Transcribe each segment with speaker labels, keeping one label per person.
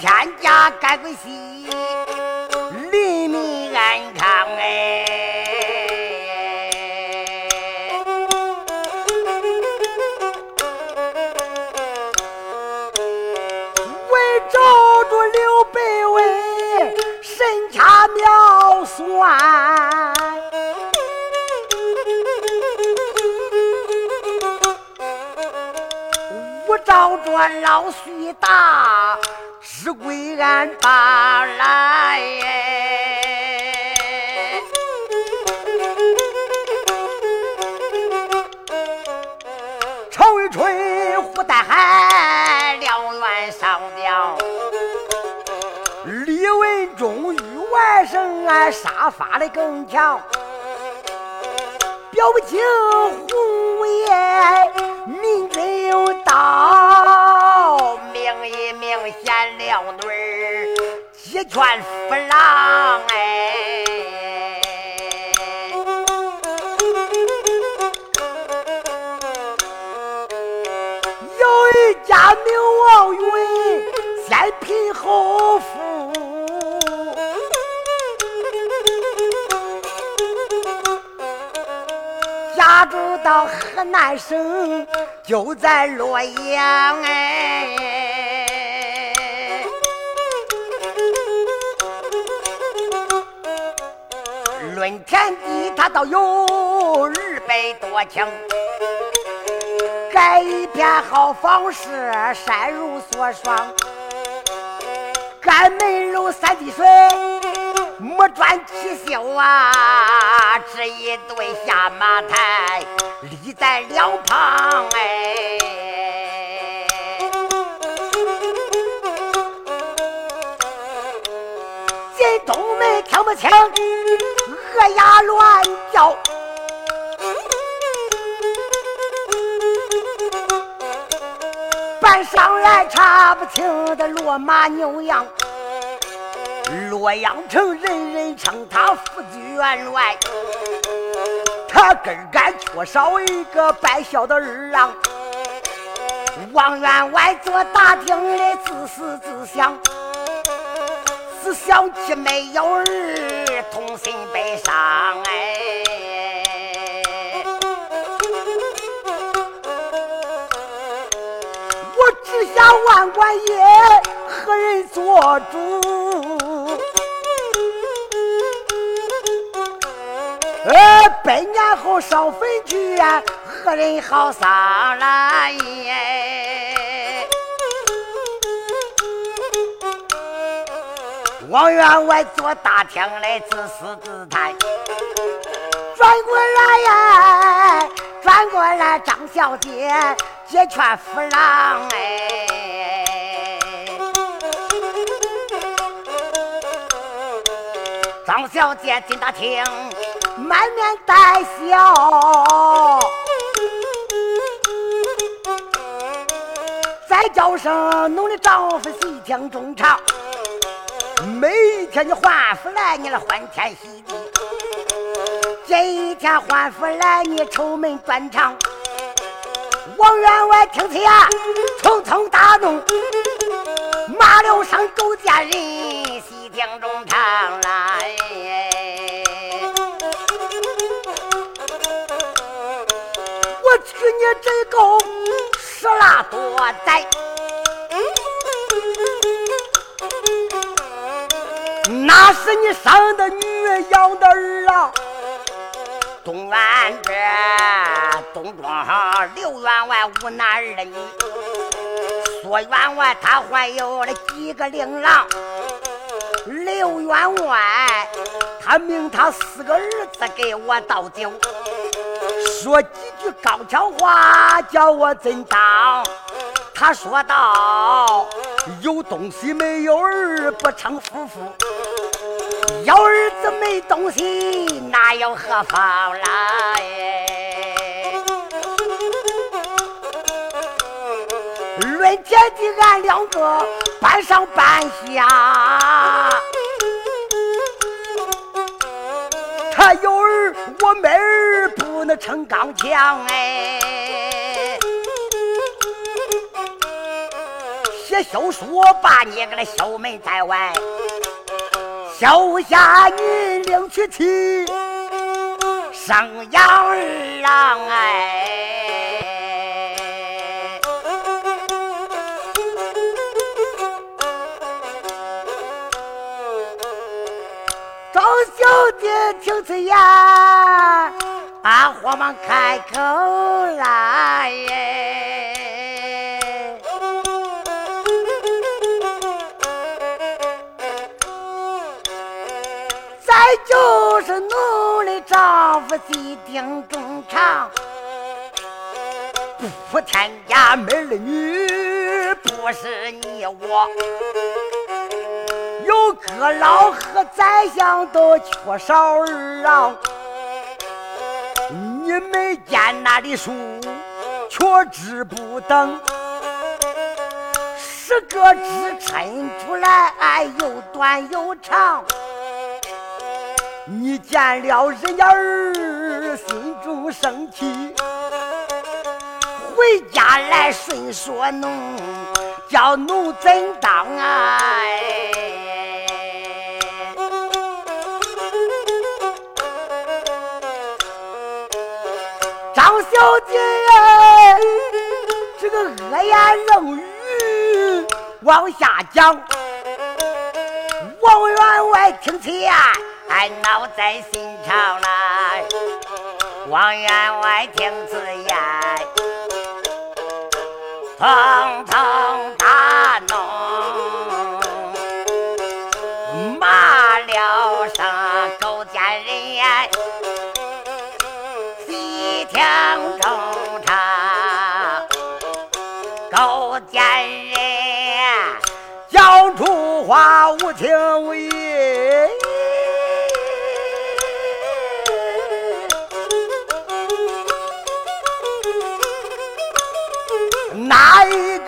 Speaker 1: 天家该归西，黎民安康哎。为找着刘备为神掐妙算。照着老徐打，只归俺爸来。朝一吹，呼带海，两员上吊。李文忠与外甥俺杀伐的更强，表不清红颜。明真有道，一明显两对儿，鸡犬夫郎哎。有一家名王允，先贫后富，家住到河南省。就在洛阳哎，论田地他倒有二百多顷，盖一片好房舍，山如锁霜，干门楼三滴水，木砖起绣啊，这一对下马台。立在两旁哎，进东门听不清，鹅鸭乱叫，搬上来查不清的骡马牛羊。洛阳城人人称他副居员外。他根干缺少一个白孝的儿郎，王员外做大厅里自思自想，只想起没有儿，痛心悲伤哎。我只想万官爷何人做主？呃，百年后烧坟去呀，何人好丧来？王员外坐大厅来自私自叹，转过来呀，转过来张小姐解劝夫郎哎，张小姐进大厅。满面带笑，再叫声侬的丈夫细听衷肠。每天你换夫来，你来欢天喜地；这一天换夫来，你愁闷断肠。王员外听此呀，匆匆大怒，骂了声狗贱人，细听衷肠来。我娶你真够十拉多载，那是你生的女养的儿啊！东院这东庄刘员外无男儿女，说员外他还有了几个令郎。刘员外他命他四个儿子给我倒酒。说几句高腔话，叫我怎当？他说道：“有东西没有儿，不成夫妇；有儿子没东西，那又何妨来？”论姐弟，俺两个半上半下。他有儿，我没儿。不能撑钢墙哎，写休书把你给他休门在外，休下女领娶妻，生养儿郎哎。张小姐听此言，啊，慌忙开口来耶。就是奴的丈夫既定中长，不添家门儿女，不是你我。有个老和宰相都缺少儿啊！你没见那的书，却知不等。十个字抻出来，哎，又短又长。你见了人家儿，心中生气，回家来顺说奴，叫奴怎当啊？张？小姐，这个恶言冷语往下讲，王员外听见还闹在心肠来。王员外听此言，腾腾大怒，骂了声狗奸人。听中唱，勾奸人讲出话无情无义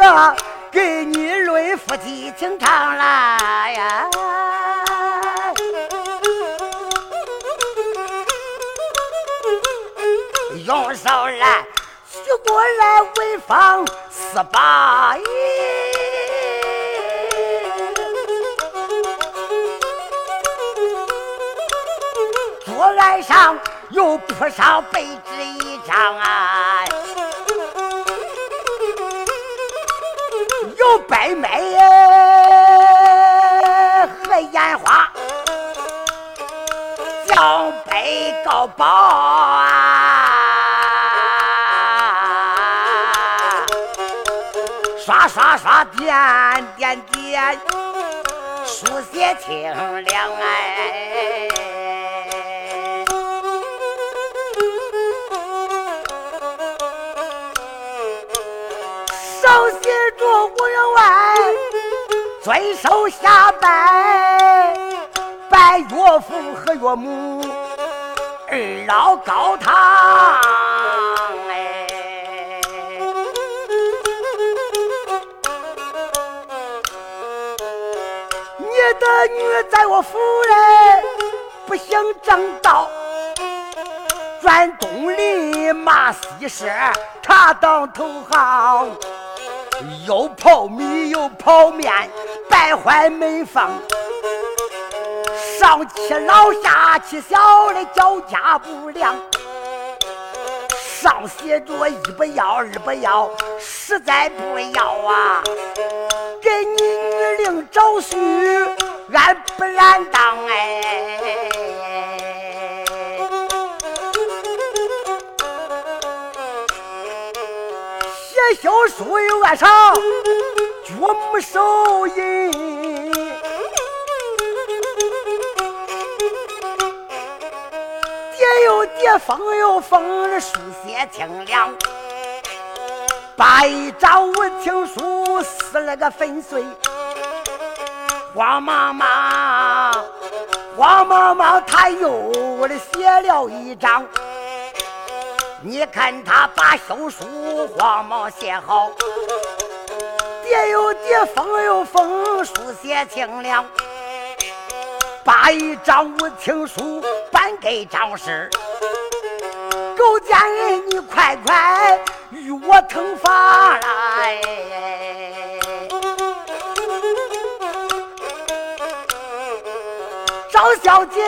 Speaker 1: 个给你论夫妻情长了呀？用手来，举过来为方四八一。桌案上又铺上白纸一张啊，有白梅和烟花，奖杯高宝啊。刷刷刷，点点点，书写清凉哎。遵守下拜，拜岳父和岳母，二老高堂哎。你。的女在我府内不行正道，钻东篱骂西施，插当头行，又泡米又泡面，败坏门风。上欺老下欺小的交家不良，上写着一不要二不要，实在不要啊！给你女令找婿。俺不然当哎，写休书又爱上岳母手印，叠又叠，封又封，书写清凉，把一张文情书撕了个粉碎。慌忙忙，慌忙忙，他又的写了一张。你看他把休书慌忙写好，叠又叠，封又封，书写清凉。把一张无情书颁给张氏，狗奸人，你快快与我腾发来！张小姐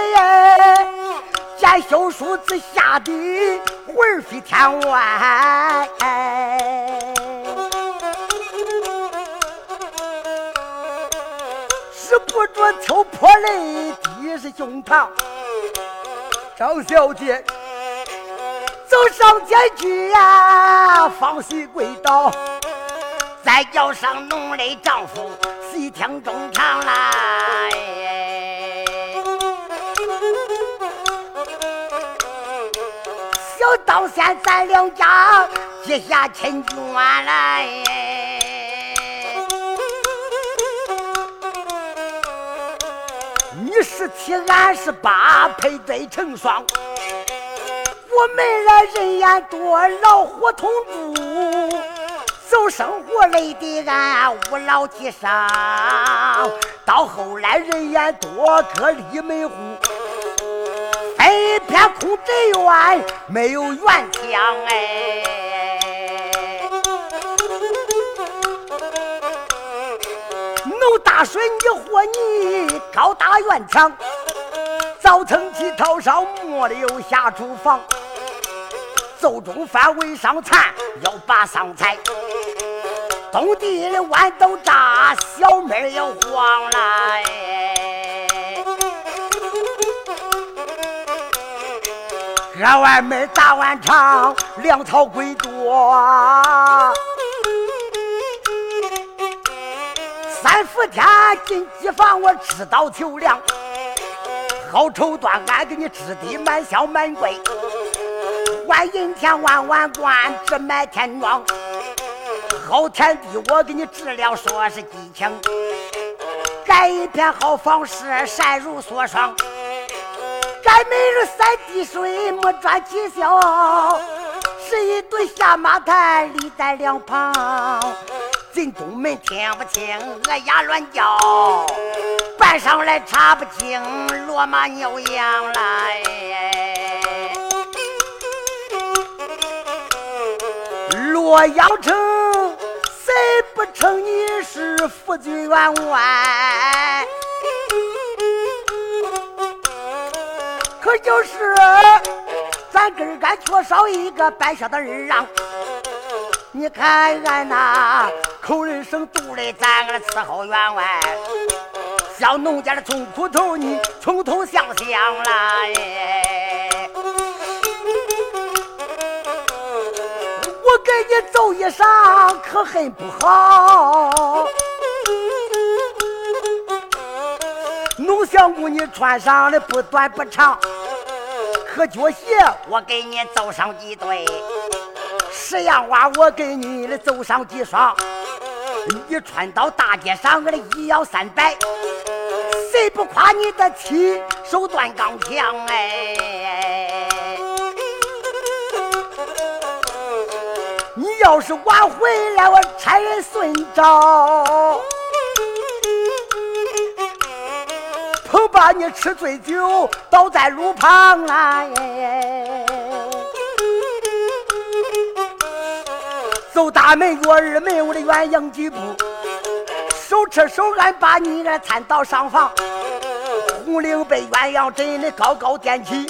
Speaker 1: 见小叔子吓得魂飞天外，不住抽破泪，滴是胸膛。张小姐走上前去呀，放心跪倒，再叫上浓泪丈夫细听衷肠来。到现咱两家结下亲眷来，十七俺十八配对成双，我们来人言多，老虎同住，走生活累的俺无老几伤，到后来人言多，各立门户。一片空宅院，没有院墙哎。大水泥和泥，高大院墙，早晨起早上没留下厨房，做中饭为上餐，要把上菜。冬地的豌豆炸，小妹要黄了割完麦，打完场，粮草归多。三伏天进机房，我吃到求粮。好绸缎，俺给你织的满箱满柜。万银天万万贯，织满天庄。好田地，我给你治了，说是激情。盖一片好房是，晒如梭霜。盖每日三滴水，没转起宵。是一对下马台立在两旁。进东门听不清，鹅鸭乱叫；搬上来查不清，骡马牛羊来。洛阳城，谁不称你是夫君员外？可就是咱根儿干缺少一个白孝的儿郎。你看俺那口人生肚里，咱个伺候员外，小农家的从苦头，你从头想想来。我给你走衣裳，可很不好。农相公，你穿上的不短不长。可脚鞋我给你走上几对，十样袜我给你的走上几双。你穿到大街上，我的一摇三摆，谁不夸你的气手段刚强哎？你要是晚回来，我差人顺找。恐把你吃醉酒倒在路旁来，走大门过二门，我的鸳鸯几步，手扯手俺把你来搀到上房，红绫被鸳鸯枕的高高垫起，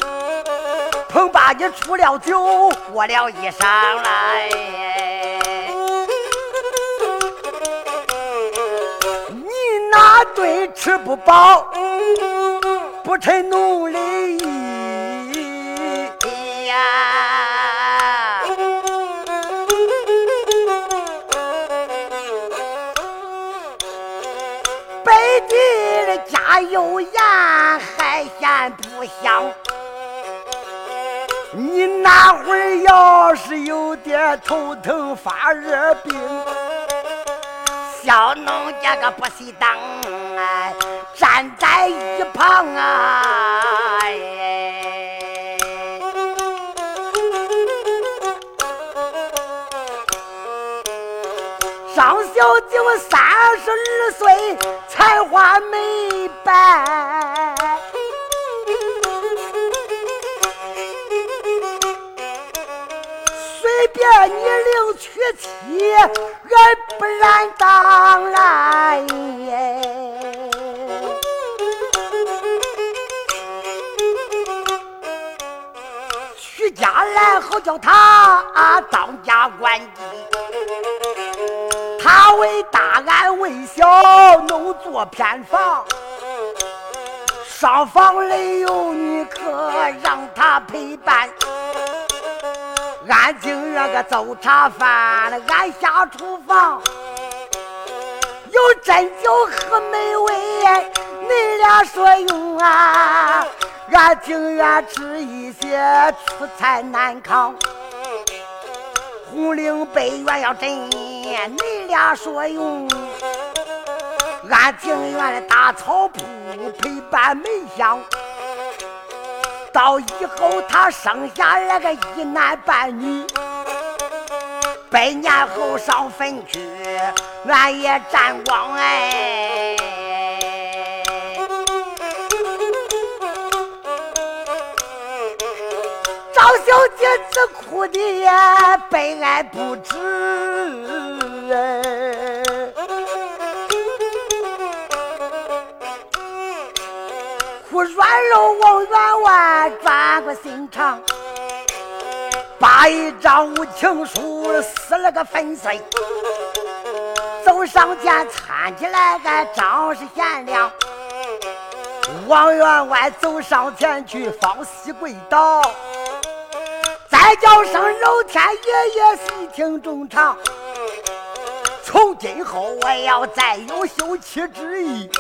Speaker 1: 捧把你出了酒脱了衣裳来，你那顿吃不饱。不趁努力有盐，还嫌不香。你那会儿要是有点头疼发热病，小农家个不稀当。站在一旁啊，小舅三十二岁，才华美白，随便你领娶妻，俺不然当然耶。娶家来好叫他啊当家管地，他为大俺为小，弄座偏房。上房里有女客，让他陪伴。俺净那个做茶饭，俺下厨房有针酒和美味，你俩说用啊？俺情愿吃一些粗菜难糠，红绫白鸳要你俩说用？俺情愿的大草铺陪伴梅香，到以后他生下来个一男半女，百年后上坟去，俺也沾光哎。赵小姐子哭的也悲哀不止。软肉往员外转过心肠，把一张无情书撕了个粉碎，走上前搀起来个张氏贤良，王员外走上前去方西跪倒，再叫声老天爷爷细听衷肠，从今后我要再有休妻之意。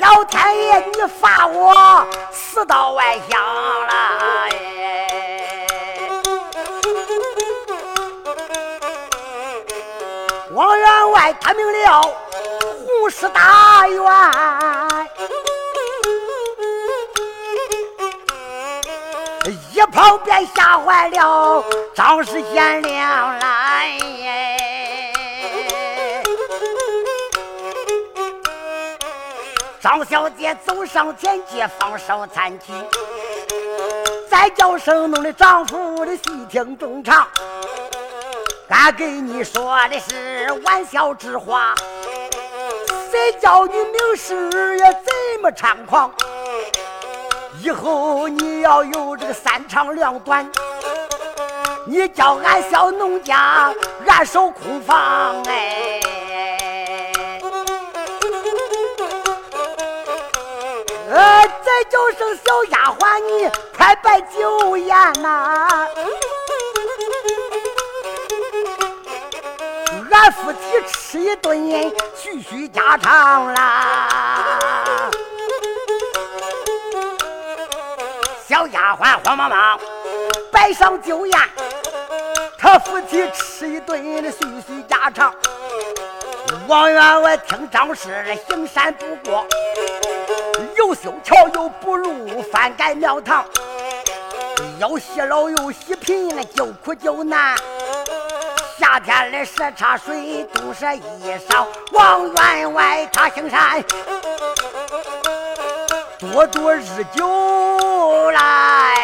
Speaker 1: 老天爷，你罚我死到外乡了！王员外他明了，洪师大员，一旁便吓坏了张氏贤良来。张小姐走上前去，放手餐去，再叫声侬的丈夫的细听衷肠。俺给你说的是玩笑之话，谁叫你明事也这么猖狂？以后你要有这个三长两短，你叫俺小农家俺守空房哎。呃，再叫声小丫鬟，你快摆酒宴呐！俺夫妻吃一顿，叙叙家常啦。小丫鬟慌忙忙摆上酒宴，他夫妻吃一顿叙叙家常。王员外听张氏行善不过。又修桥又补路，翻盖庙堂，又洗老又洗贫，救苦救难。夏天的热茶水，冬晒衣裳。王员外他姓山，多多日久来，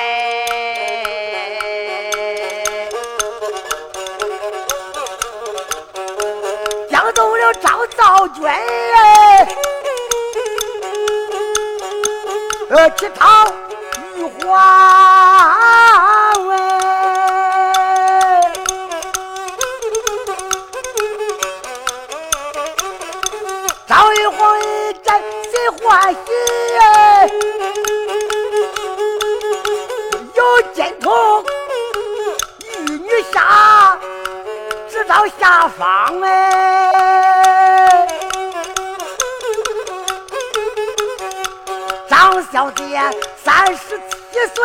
Speaker 1: 江动了张造军。呃，去讨玉皇哎，张玉皇一见谁欢喜哎，有金童玉女下，知道下方哎。小姐三十七岁，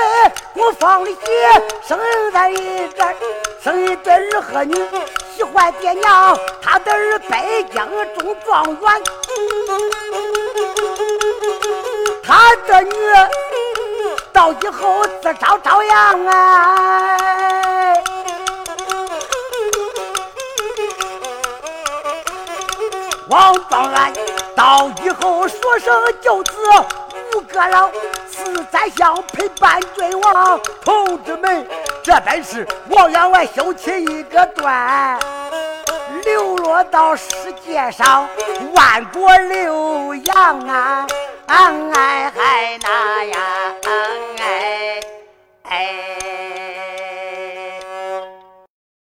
Speaker 1: 我放的喜，生在一个，生一对儿和女，喜欢爹娘，他的儿北京中状元，他的女到以后自招朝阳哎，王状元到以后说声舅子。阁老是宰相，陪伴君王。同志们，这真是王员外修起一个段，流落到世界上万国流洋啊！哎嗨那呀，哎哎。